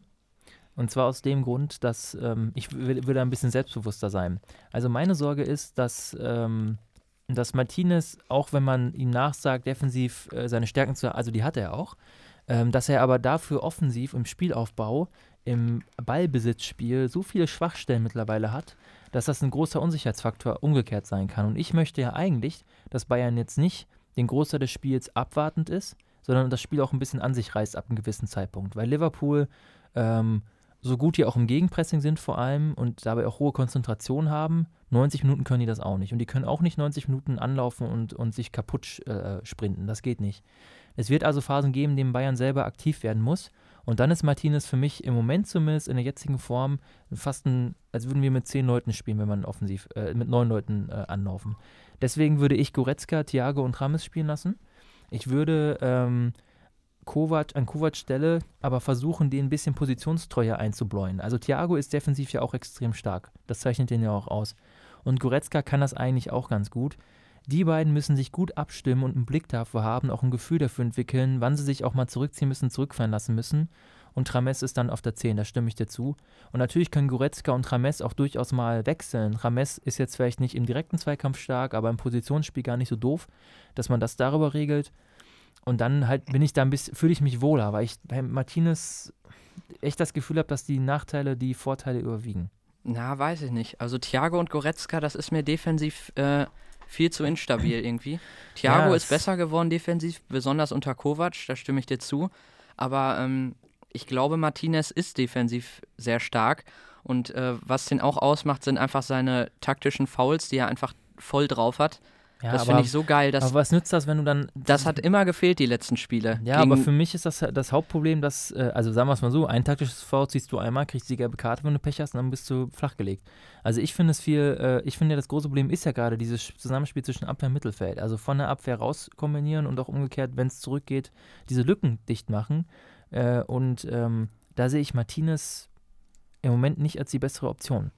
Und zwar aus dem Grund, dass ähm, ich da ein bisschen selbstbewusster sein. Also meine Sorge ist, dass, ähm, dass Martinez, auch wenn man ihm nachsagt, defensiv äh, seine Stärken zu, also die hat er auch, ähm, dass er aber dafür offensiv im Spielaufbau, im Ballbesitzspiel so viele Schwachstellen mittlerweile hat, dass das ein großer Unsicherheitsfaktor umgekehrt sein kann. Und ich möchte ja eigentlich, dass Bayern jetzt nicht den Großteil des Spiels abwartend ist, sondern das Spiel auch ein bisschen an sich reißt ab einem gewissen Zeitpunkt. Weil Liverpool, ähm, so gut die auch im Gegenpressing sind vor allem und dabei auch hohe Konzentration haben, 90 Minuten können die das auch nicht. Und die können auch nicht 90 Minuten anlaufen und, und sich kaputt äh, sprinten. Das geht nicht. Es wird also Phasen geben, in denen Bayern selber aktiv werden muss. Und dann ist Martinez für mich im Moment zumindest in der jetzigen Form fast ein, als würden wir mit zehn Leuten spielen, wenn man offensiv, äh, mit neun Leuten äh, anlaufen. Deswegen würde ich Goretzka, Thiago und Rames spielen lassen. Ich würde ähm, Kovac an Kovac Stelle aber versuchen, den ein bisschen positionstreuer einzubläuen. Also Thiago ist defensiv ja auch extrem stark. Das zeichnet den ja auch aus. Und Goretzka kann das eigentlich auch ganz gut. Die beiden müssen sich gut abstimmen und einen Blick dafür haben, auch ein Gefühl dafür entwickeln, wann sie sich auch mal zurückziehen müssen, zurückfallen lassen müssen. Und Rames ist dann auf der 10, da stimme ich dir zu. Und natürlich können Goretzka und Rames auch durchaus mal wechseln. Rames ist jetzt vielleicht nicht im direkten Zweikampf stark, aber im Positionsspiel gar nicht so doof, dass man das darüber regelt. Und dann halt bin ich da ein bisschen, fühle ich mich wohler, weil ich bei Martinez echt das Gefühl habe, dass die Nachteile die Vorteile überwiegen.
Na, weiß ich nicht. Also Thiago und Goretzka, das ist mir defensiv äh, viel zu instabil irgendwie. Thiago
Ja,
ist
es-
besser geworden defensiv, besonders unter Kovac, da stimme ich dir zu. Aber ähm, ich glaube, Martinez ist defensiv sehr stark. Und äh, was den auch ausmacht, sind einfach seine taktischen Fouls, die er einfach voll drauf hat.
Ja,
das finde ich so geil. Das,
aber was nützt das, wenn du dann.
das hat immer gefehlt, die letzten Spiele.
Ja, aber für mich ist das das Hauptproblem, dass, äh, also sagen wir es mal so, ein taktisches Foul ziehst du einmal, kriegst die gelbe Karte, wenn du Pech hast, und dann bist du flachgelegt. Also ich finde es viel, äh, ich finde das große Problem ist ja gerade dieses Zusammenspiel zwischen Abwehr und Mittelfeld. Also von der Abwehr raus kombinieren und auch umgekehrt, wenn es zurückgeht, diese Lücken dicht machen. Äh, und ähm, da sehe ich Martinez im Moment nicht als die bessere Option.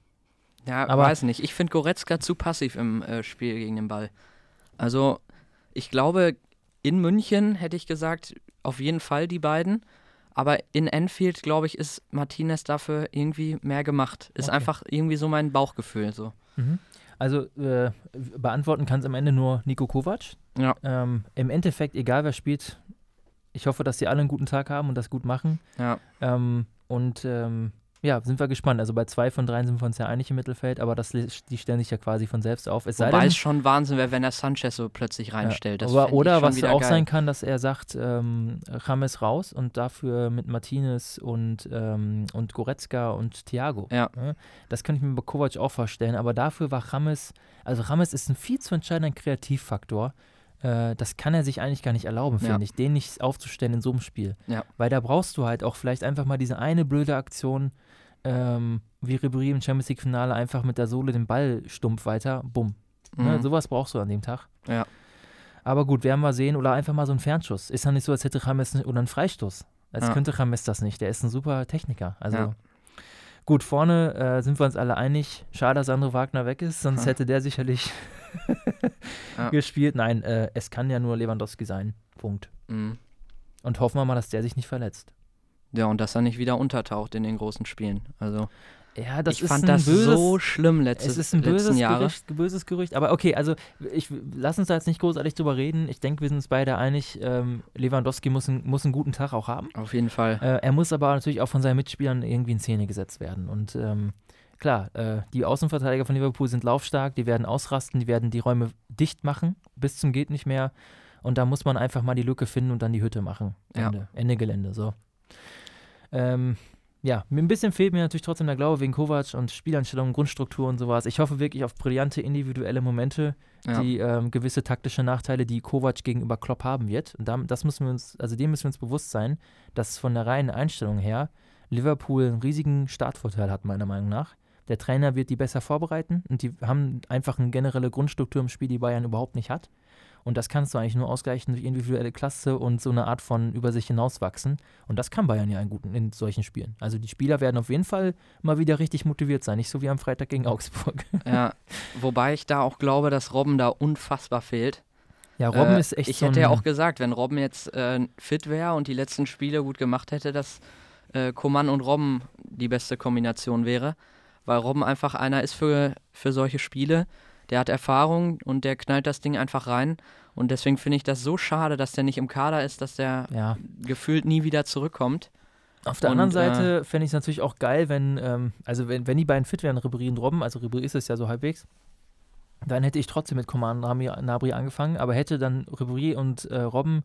Ja,
Aber-
weiß nicht. Ich finde Goretzka zu passiv im äh, Spiel gegen den Ball. Also, ich glaube, in München hätte ich gesagt, auf jeden Fall die beiden. Aber in Enfield, glaube ich, ist Martinez dafür irgendwie mehr gemacht. Ist
Okay.
einfach irgendwie so mein Bauchgefühl. So.
Mhm. Also äh, beantworten kann es am Ende nur Nico Kovac.
Ja.
Ähm, Im Endeffekt, egal wer spielt, ich hoffe, dass sie alle einen guten Tag haben und das gut machen.
Ja.
Ähm, und ähm, ja, sind wir gespannt. Also bei zwei von dreien sind wir uns ja einig im Mittelfeld, aber das, die stellen sich ja quasi von selbst auf.
Es Wobei denn, es schon Wahnsinn wäre, wenn er Sanchez so plötzlich reinstellt.
Ja, aber, oder was auch geil. sein kann, dass er sagt, ähm, James raus und dafür mit Martinez und, ähm, und Goretzka und Thiago.
Ja.
Das könnte ich mir bei Kovac auch vorstellen, aber dafür war James, also James ist ein viel zu entscheidender Kreativfaktor äh, das kann er sich eigentlich gar nicht erlauben, finde ja. ich, den nicht aufzustellen in so einem Spiel.
Ja.
Weil da brauchst du halt auch vielleicht einfach mal diese eine blöde Aktion, ähm, wie Ribéry im Champions League Finale einfach mit der Sohle den Ball stumpf weiter, bumm. Ne, mhm. Ne, sowas brauchst du an dem Tag.
Ja.
Aber gut, werden wir sehen. Oder einfach mal so ein Fernschuss. Ist ja nicht so, als hätte James oder ein Freistoß. Als ja. könnte James das nicht. Der ist ein super Techniker. Also ja. gut, vorne äh, sind wir uns alle einig. Schade, dass Andro Wagner weg ist, sonst ja. hätte der sicherlich gespielt. Nein, äh, es kann ja nur Lewandowski sein. Punkt.
Mhm.
Und hoffen wir mal, dass der sich nicht verletzt.
Ja, und dass er nicht wieder untertaucht in den großen Spielen. Also.
Ja, das
ich
ist
fand das böses, so schlimm letztes,
es ist ein böses Gerücht, böses Gerücht. Aber okay, also ich lass uns da jetzt nicht großartig drüber reden. Ich denke, wir sind uns beide einig, ähm, Lewandowski muss, ein, muss einen guten Tag auch haben.
Auf jeden Fall.
Äh, er muss aber natürlich auch von seinen Mitspielern irgendwie in Szene gesetzt werden. Und ähm, klar, äh, die Außenverteidiger von Liverpool sind laufstark, die werden ausrasten, die werden die Räume dicht machen, bis zum geht nicht mehr. Und da muss man einfach mal die Lücke finden und dann die Hütte machen. Ende, ja. Ende Gelände. So. Ähm, ja, ein bisschen fehlt mir natürlich trotzdem der Glaube wegen Kovac und Spieleinstellungen, Grundstruktur und sowas. Ich hoffe wirklich auf brillante individuelle Momente, ja. die ähm, gewisse taktische Nachteile, die Kovac gegenüber Klopp haben wird. Und das müssen wir uns, also dem müssen wir uns bewusst sein, dass von der reinen Einstellung her Liverpool einen riesigen Startvorteil hat, meiner Meinung nach. Der Trainer wird die besser vorbereiten und die haben einfach eine generelle Grundstruktur im Spiel, die Bayern überhaupt nicht hat. Und das kannst du eigentlich nur ausgleichen durch individuelle Klasse und so eine Art von über sich hinauswachsen. Und das kann Bayern ja in, guten, in solchen Spielen. Also die Spieler werden auf jeden Fall mal wieder richtig motiviert sein. Nicht so wie am Freitag gegen Augsburg.
Ja, wobei ich da auch glaube, dass Robben da unfassbar fehlt.
Ja, Robben äh, ist echt
Ich
so
hätte ja auch gesagt, wenn Robben jetzt äh, fit wäre und die letzten Spiele gut gemacht hätte, dass äh, Coman und Robben die beste Kombination wäre. Weil Robben einfach einer ist für, für solche Spiele der hat Erfahrung und der knallt das Ding einfach rein. Und deswegen finde ich das so schade, dass der nicht im Kader ist, dass der ja. gefühlt nie wieder zurückkommt.
Auf der und, anderen Seite äh, fände ich es natürlich auch geil, wenn, ähm, also wenn, wenn die beiden fit wären, Ribéry und Robben, also Ribéry ist es ja so halbwegs, dann hätte ich trotzdem mit Command Nabri angefangen, aber hätte dann Ribéry und äh, Robben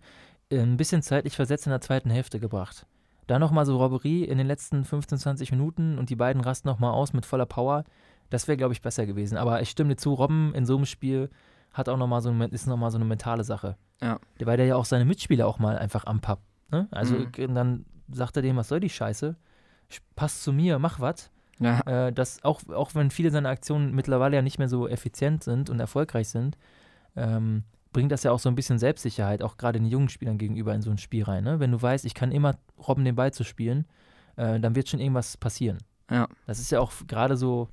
äh, ein bisschen zeitlich versetzt in der zweiten Hälfte gebracht. Dann nochmal so Robbery in den letzten 15, 20 Minuten und die beiden rasten nochmal aus mit voller Power. Das wäre, glaube ich, besser gewesen. Aber ich stimme dir zu, Robben in so einem Spiel hat auch noch mal so, ist nochmal so eine mentale Sache.
Ja.
Weil der ja auch seine Mitspieler auch mal einfach anpappt. Ne? Also mhm. dann sagt er dem, was soll die Scheiße? Passt zu mir, mach was.
Ja.
Äh, das auch, auch wenn viele seiner Aktionen mittlerweile ja nicht mehr so effizient sind und erfolgreich sind, ähm, bringt das ja auch so ein bisschen Selbstsicherheit, auch gerade den jungen Spielern gegenüber in so ein Spiel rein. Ne? Wenn du weißt, ich kann immer Robben den Ball zu spielen, äh, dann wird schon irgendwas passieren.
Ja.
Das ist ja auch gerade so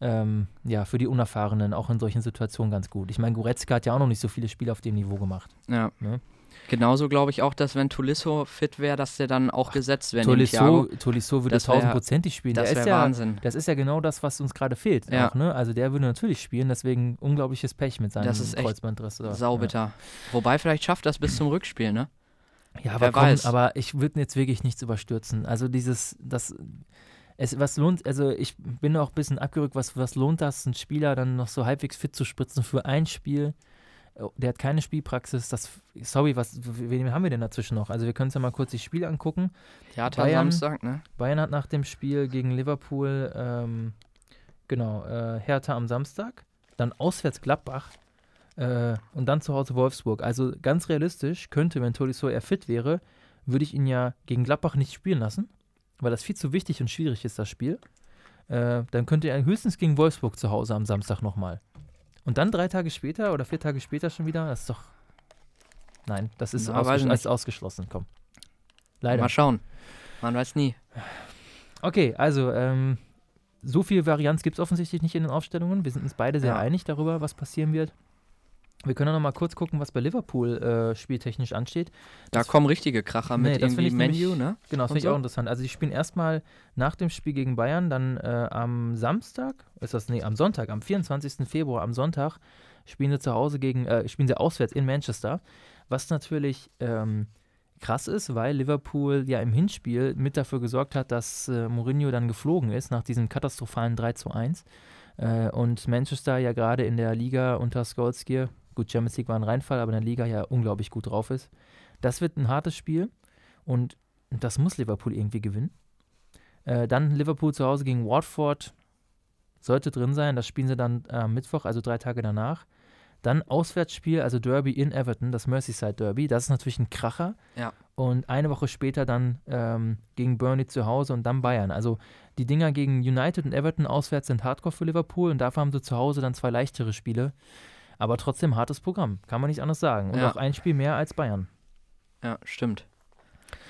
ähm, ja, für die Unerfahrenen auch in solchen Situationen ganz gut. Ich meine, Goretzka hat ja auch noch nicht so viele Spiele auf dem Niveau gemacht.
Ja. Ne? Genauso glaube ich auch, dass wenn Tulisso fit wäre, dass der dann auch gesetzt wäre.
Tolisso, Tolisso würde tausendprozentig spielen.
Das
wäre
ja, Wahnsinn.
Das ist ja genau das, was uns gerade fehlt. Ja. Auch, ne? Also der würde natürlich spielen, deswegen unglaubliches Pech mit seinem
das ist
Kreuzbandriss.
Echt saubitter. Ja. Wobei vielleicht schafft das bis zum Rückspiel, ne?
Ja, aber, komm, aber ich würde jetzt wirklich nichts überstürzen. Also dieses, das es, was lohnt, also ich bin auch ein bisschen abgerückt, was, was lohnt das, einen Spieler dann noch so halbwegs fit zu spritzen für ein Spiel? Oh, der hat keine Spielpraxis. Das, sorry, was, wen haben wir denn dazwischen noch? Also wir können uns ja mal kurz die Spiele angucken.
Theater Bayern, Samstag, ne?
Bayern hat nach dem Spiel gegen Liverpool, ähm, genau, äh, Hertha am Samstag, dann auswärts Gladbach äh, und dann zu Hause Wolfsburg. Also ganz realistisch könnte, wenn Tolisso eher fit wäre, würde ich ihn ja gegen Gladbach nicht spielen lassen weil das viel zu wichtig und schwierig ist, das Spiel, äh, dann könnt ihr höchstens gegen Wolfsburg zu Hause am Samstag nochmal. Und dann drei Tage später oder vier Tage später schon wieder, das ist doch. Nein, das ist, Na, ausges ist ausgeschlossen, komm.
Leider. Mal schauen. Man weiß nie.
Okay, also, ähm, so viel Varianz gibt es offensichtlich nicht in den Aufstellungen. Wir sind uns beide sehr ja. einig darüber, was passieren wird. Wir können noch mal kurz gucken, was bei Liverpool äh, spieltechnisch ansteht.
Da das kommen richtige Kracher mit das irgendwie Menu, ne?
Genau, das finde ich auch interessant. Also die spielen erstmal nach dem Spiel gegen Bayern, dann äh, am Samstag, ist das, nee, am Sonntag, am 24. Februar, am Sonntag, spielen sie zu Hause gegen, äh, spielen sie auswärts in Manchester, was natürlich ähm, krass ist, weil Liverpool ja im Hinspiel mit dafür gesorgt hat, dass äh, Mourinho dann geflogen ist nach diesem katastrophalen 3 zu 1. Äh, und Manchester ja gerade in der Liga unter Skolskier, gut, Champions League war ein Reinfall, aber in der Liga ja unglaublich gut drauf ist. Das wird ein hartes Spiel und das muss Liverpool irgendwie gewinnen. Äh, dann Liverpool zu Hause gegen Watford sollte drin sein. Das spielen sie dann am Mittwoch, also drei Tage danach. Dann Auswärtsspiel, also Derby in Everton, das Merseyside Derby. Das ist natürlich ein Kracher.
Ja.
Und eine Woche später dann ähm, gegen Burnley zu Hause und dann Bayern. Also die Dinger gegen United und Everton auswärts sind hardcore für Liverpool und dafür haben sie zu Hause dann zwei leichtere Spiele. Aber trotzdem hartes Programm, kann man nicht anders sagen. Und
Ja.
auch ein Spiel mehr als Bayern.
Ja, stimmt.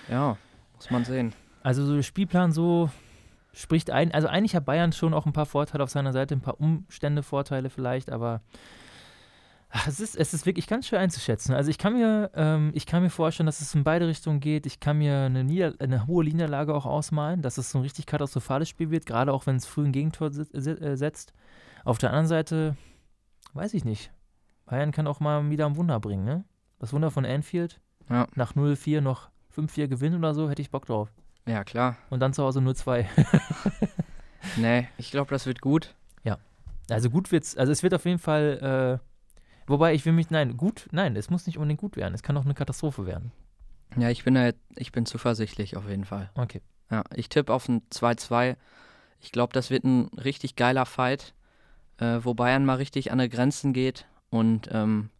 Ja, muss man sehen.
Also so der Spielplan so spricht ein, also eigentlich hat Bayern schon auch ein paar Vorteile auf seiner Seite, ein paar Umstände, Vorteile vielleicht, aber ach, es, ist, es ist wirklich ganz schwer einzuschätzen. Also ich kann mir, ähm, ich kann mir vorstellen, dass es in beide Richtungen geht. Ich kann mir eine, Nieder eine hohe Niederlage auch ausmalen, dass es so ein richtig katastrophales Spiel wird, gerade auch wenn es früh ein Gegentor äh, setzt. Auf der anderen Seite, weiß ich nicht. Bayern kann auch mal wieder ein Wunder bringen, ne? Das Wunder von Anfield.
Ja.
Nach 0-4 noch 5-4 gewinnen oder so, hätte ich Bock drauf.
Ja, klar.
Und dann zu Hause nur zwei.
Nee, ich glaube, das wird gut.
Also gut wird's, also es wird auf jeden Fall, äh, wobei ich will mich, nein, gut, nein, es muss nicht unbedingt gut werden. Es kann auch eine Katastrophe werden.
Ja, ich bin da, jetzt- ich bin zuversichtlich auf jeden Fall.
Okay.
Ja, ich tippe auf ein 2-2. Ich glaube, das wird ein richtig geiler Fight, äh, wo Bayern mal richtig an die Grenzen geht und ähm,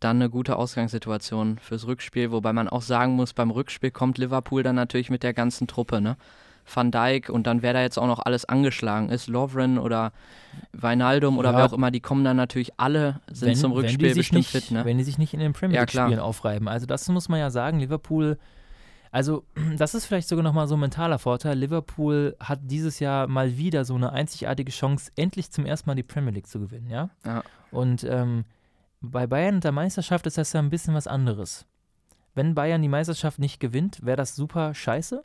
dann eine gute Ausgangssituation fürs Rückspiel, wobei man auch sagen muss, beim Rückspiel kommt Liverpool dann natürlich mit der ganzen Truppe, ne? Van Dijk und dann wer da jetzt auch noch alles angeschlagen ist, Lovren oder Weinaldum oder
Ja.
wer auch immer, die kommen dann natürlich alle, sind zum
die
Rückspiel bestimmt
nicht,
fit, ne?
Wenn die sich nicht in den Premier
Ja,
League
klar.
Spielen aufreiben. Also das muss man ja sagen, Liverpool, also das ist vielleicht sogar nochmal so ein mentaler Vorteil. Liverpool hat dieses Jahr mal wieder so eine einzigartige Chance, endlich zum ersten Mal die Premier League zu gewinnen, ja?
Ja.
Und ähm, bei Bayern und der Meisterschaft ist das ja ein bisschen was anderes. Wenn Bayern die Meisterschaft nicht gewinnt, wäre das super scheiße.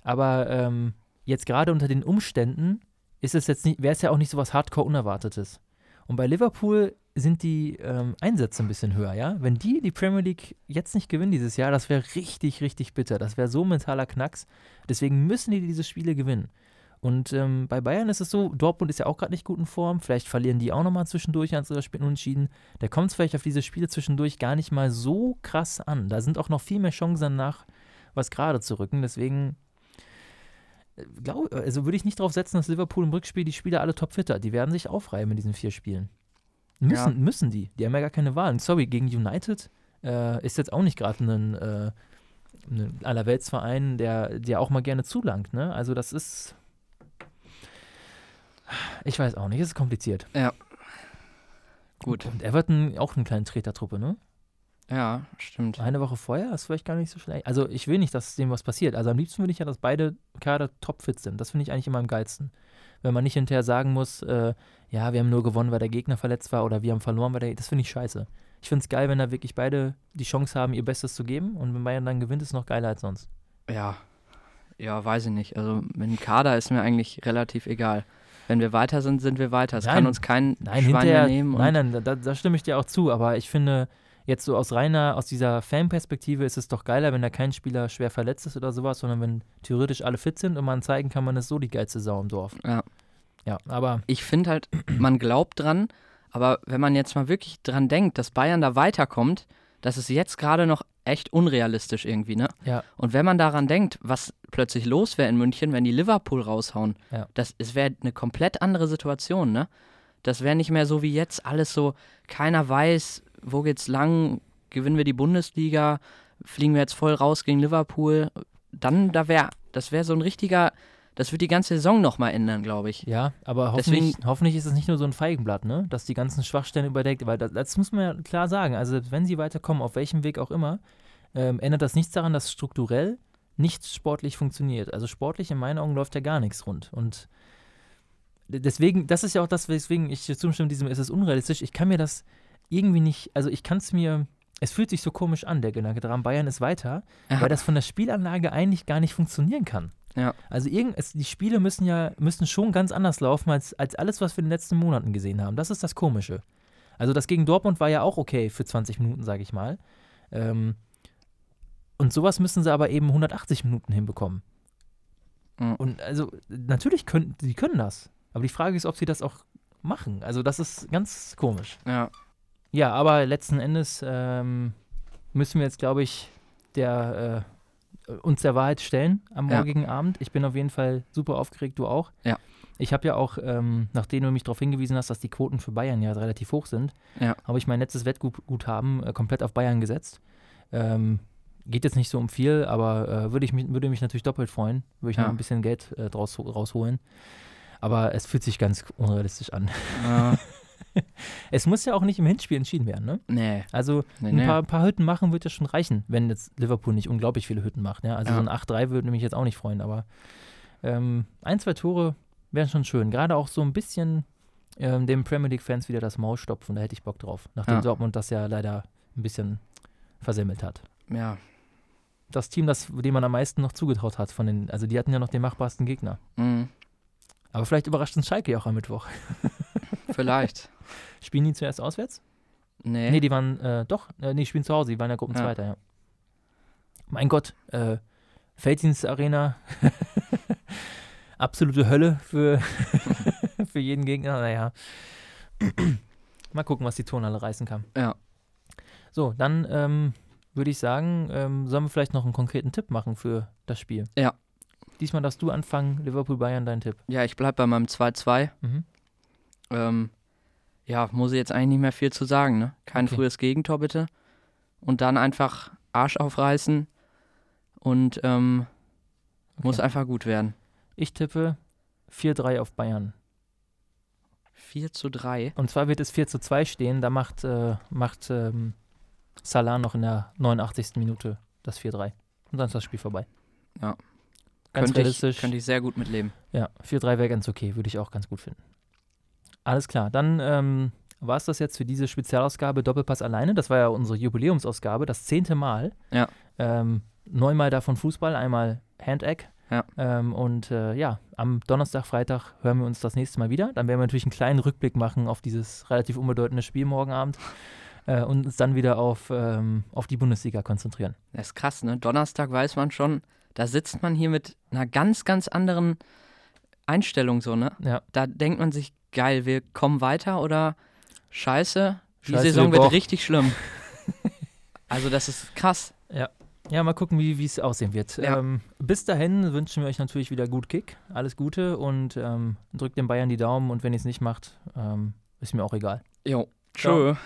Aber ähm, jetzt gerade unter den Umständen ist es jetzt nicht, wäre es ja auch nicht so was Hardcore Unerwartetes. Und bei Liverpool sind die ähm, Einsätze ein bisschen höher, ja? Wenn die die Premier League jetzt nicht gewinnen dieses Jahr, das wäre richtig, richtig bitter. Das wäre so mentaler Knacks. Deswegen müssen die diese Spiele gewinnen. Und ähm, bei Bayern ist es so, Dortmund ist ja auch gerade nicht gut in Form. Vielleicht verlieren die auch nochmal zwischendurch eins oder spielen unentschieden. Da kommt es vielleicht auf diese Spiele zwischendurch gar nicht mal so krass an. Da sind auch noch viel mehr Chancen danach, was gerade zu rücken. Deswegen äh, glaub, also würde ich nicht darauf setzen, dass Liverpool im Rückspiel die Spieler alle topfit hat. Die werden sich aufreiben in diesen vier Spielen. Müssen,
Ja.
müssen die. Die haben ja gar keine Wahl. Und sorry, gegen United äh, ist jetzt auch nicht gerade ein, äh, ein Allerweltsverein, der, der auch mal gerne zulangt. Ne? Also das ist. Ich weiß auch nicht, es ist kompliziert.
Gut.
Und Everton auch eine kleine Tretertruppe, ne?
Ja, stimmt.
Eine Woche vorher ist vielleicht gar nicht so schlecht. Also ich will nicht, dass dem was passiert. Also am liebsten würde ich ja, dass beide Kader topfit sind. Das finde ich eigentlich immer am geilsten. Wenn man nicht hinterher sagen muss, äh, ja, wir haben nur gewonnen, weil der Gegner verletzt war oder wir haben verloren, weil der. Das finde ich scheiße. Ich finde es geil, wenn da wirklich beide die Chance haben, ihr Bestes zu geben. Und wenn Bayern dann gewinnt, ist es noch geiler als sonst.
Ja, ja, weiß ich nicht. Also mit dem Kader ist mir eigentlich relativ egal. Wenn wir weiter sind, sind wir weiter. Es kann uns kein
Nein,
Schwein nehmen.
Nein, nein, da, da stimme ich dir auch zu. Aber ich finde, jetzt so aus reiner, aus dieser Fanperspektive ist es doch geiler, wenn da kein Spieler schwer verletzt ist oder sowas, sondern wenn theoretisch alle fit sind und man zeigen kann, man ist so die geilste Sau im Dorf.
Ja.
Ja, aber
Ich finde halt, man glaubt dran, aber wenn man jetzt mal wirklich dran denkt, dass Bayern da weiterkommt, das ist jetzt gerade noch echt unrealistisch irgendwie, ne?
Ja.
Und wenn man daran denkt, was plötzlich los wäre in München, wenn die Liverpool raushauen,
Ja.
das es wäre eine komplett andere Situation, ne? Das wäre nicht mehr so wie jetzt alles so, keiner weiß, wo geht's lang, gewinnen wir die Bundesliga, fliegen wir jetzt voll raus gegen Liverpool, dann da wäre, das wäre so ein richtiger, das wird die ganze Saison nochmal ändern, glaube ich.
Ja, aber hoffentlich, hoffentlich ist es nicht nur so ein Feigenblatt, ne? Dass die ganzen Schwachstellen überdeckt, weil das, das muss man ja klar sagen. Also wenn sie weiterkommen, auf welchem Weg auch immer, ähm, ändert das nichts daran, dass strukturell nichts sportlich funktioniert. Also sportlich in meinen Augen läuft ja gar nichts rund. Und deswegen, das ist ja auch das, weswegen ich zustimme diesem, ist es unrealistisch. Ich kann mir das irgendwie nicht, also ich kann es mir, es fühlt sich so komisch an, der Gedanke daran, Bayern ist weiter,
Ja.
weil das von der Spielanlage eigentlich gar nicht funktionieren kann.
Ja.
Also irgend, es, die Spiele müssen ja müssen schon ganz anders laufen als, als alles, was wir in den letzten Monaten gesehen haben. Das ist das Komische. Also das gegen Dortmund war ja auch okay für 20 Minuten, sage ich mal. Ähm, Und sowas müssen sie aber eben 180 Minuten hinbekommen. Mhm. Und also, natürlich können sie können das. Aber die Frage ist, ob sie das auch machen. Also, das ist ganz komisch.
Ja.
Ja, aber letzten Endes ähm, müssen wir jetzt, glaube ich, der, äh, uns der Wahrheit stellen am morgigen ja. Abend. Ich bin auf jeden Fall super aufgeregt, du auch.
Ja.
Ich habe ja auch, ähm, nachdem du mich darauf hingewiesen hast, dass die Quoten für Bayern ja relativ hoch sind,
ja.
habe ich mein letztes Wettguthaben äh, komplett auf Bayern gesetzt. Ähm, geht jetzt nicht so um viel, aber äh, würde, ich mich, würde mich natürlich doppelt freuen, würde ich ja. noch ein bisschen Geld äh, draus, rausholen. Aber es fühlt sich ganz unrealistisch an.
Ja.
es muss ja auch nicht im Hinspiel entschieden werden, ne?
Nee.
Also
nee,
ein
nee.
paar, paar, Hütten machen wird ja schon reichen, wenn jetzt Liverpool nicht unglaublich viele Hütten macht. Ja? Also ja. so ein 8-3 würde mich jetzt auch nicht freuen, aber ähm, ein, zwei Tore wären schon schön. Gerade auch so ein bisschen ähm, den Premier League-Fans wieder das Maul stopfen, da hätte ich Bock drauf. Nachdem ja. Dortmund das ja leider ein bisschen versemmelt hat.
Ja.
Das Team, das, dem man am meisten noch zugetraut hat, von den, also die hatten ja noch den machbarsten Gegner.
Mhm.
Aber vielleicht überrascht uns Schalke ja auch am Mittwoch.
Vielleicht.
Spielen die zuerst auswärts?
Nee.
Nee, die waren, äh, doch, äh, nee, spielen zu Hause, die waren ja Gruppenzweiter, ja. ja. Mein Gott, äh, Felddienst-Arena, absolute Hölle für, für jeden Gegner, naja. Mal gucken, was die Turnhalle reißen kann.
Ja.
So, dann ähm, würde ich sagen, ähm, sollen wir vielleicht noch einen konkreten Tipp machen für das Spiel?
Ja.
Diesmal darfst du anfangen, Liverpool-Bayern, dein Tipp.
Ja, ich bleibe bei meinem 2-2.
Mhm.
Ähm, ja, muss ich jetzt eigentlich nicht mehr viel zu sagen, ne? Kein okay. frühes Gegentor bitte. Und dann einfach Arsch aufreißen und ähm, okay. muss einfach gut werden.
Ich tippe 4-3 auf Bayern.
4 zu 3.
Und zwar wird es 4 zu 2 stehen. Da macht, äh, macht ähm, Salah noch in der 89. Minute das 4-3. Und dann ist das Spiel vorbei.
Ja.
Ganz
könnte
realistisch.
Ich, könnte ich sehr gut mitleben.
Ja, 4-3 wäre ganz okay. Würde ich auch ganz gut finden. Alles klar, dann ähm, war es das jetzt für diese Spezialausgabe Doppelpass alleine. Das war ja unsere Jubiläumsausgabe, das zehnte Mal.
Ja.
Ähm, neunmal davon Fußball, einmal Hand-Egg.
Ja.
Ähm, und äh, ja, am Donnerstag, Freitag hören wir uns das nächste Mal wieder. Dann werden wir natürlich einen kleinen Rückblick machen auf dieses relativ unbedeutende Spiel morgen Abend äh, und uns dann wieder auf, ähm, auf die Bundesliga konzentrieren.
Das ist krass, ne? Donnerstag weiß man schon, da sitzt man hier mit einer ganz, ganz anderen Einstellung so, ne?
Ja.
Da denkt man sich, geil, wir kommen weiter oder scheiße, die
Scheiße,
Saison
wir
wird richtig schlimm. also das ist krass.
Ja, mal gucken, wie es aussehen wird.
Ja.
Ähm, bis dahin wünschen wir euch natürlich wieder gut Kick. Alles Gute und ähm, drückt den Bayern die Daumen und wenn ihr es nicht macht, ähm, ist mir auch egal.
Jo,
Ciao.
tschö.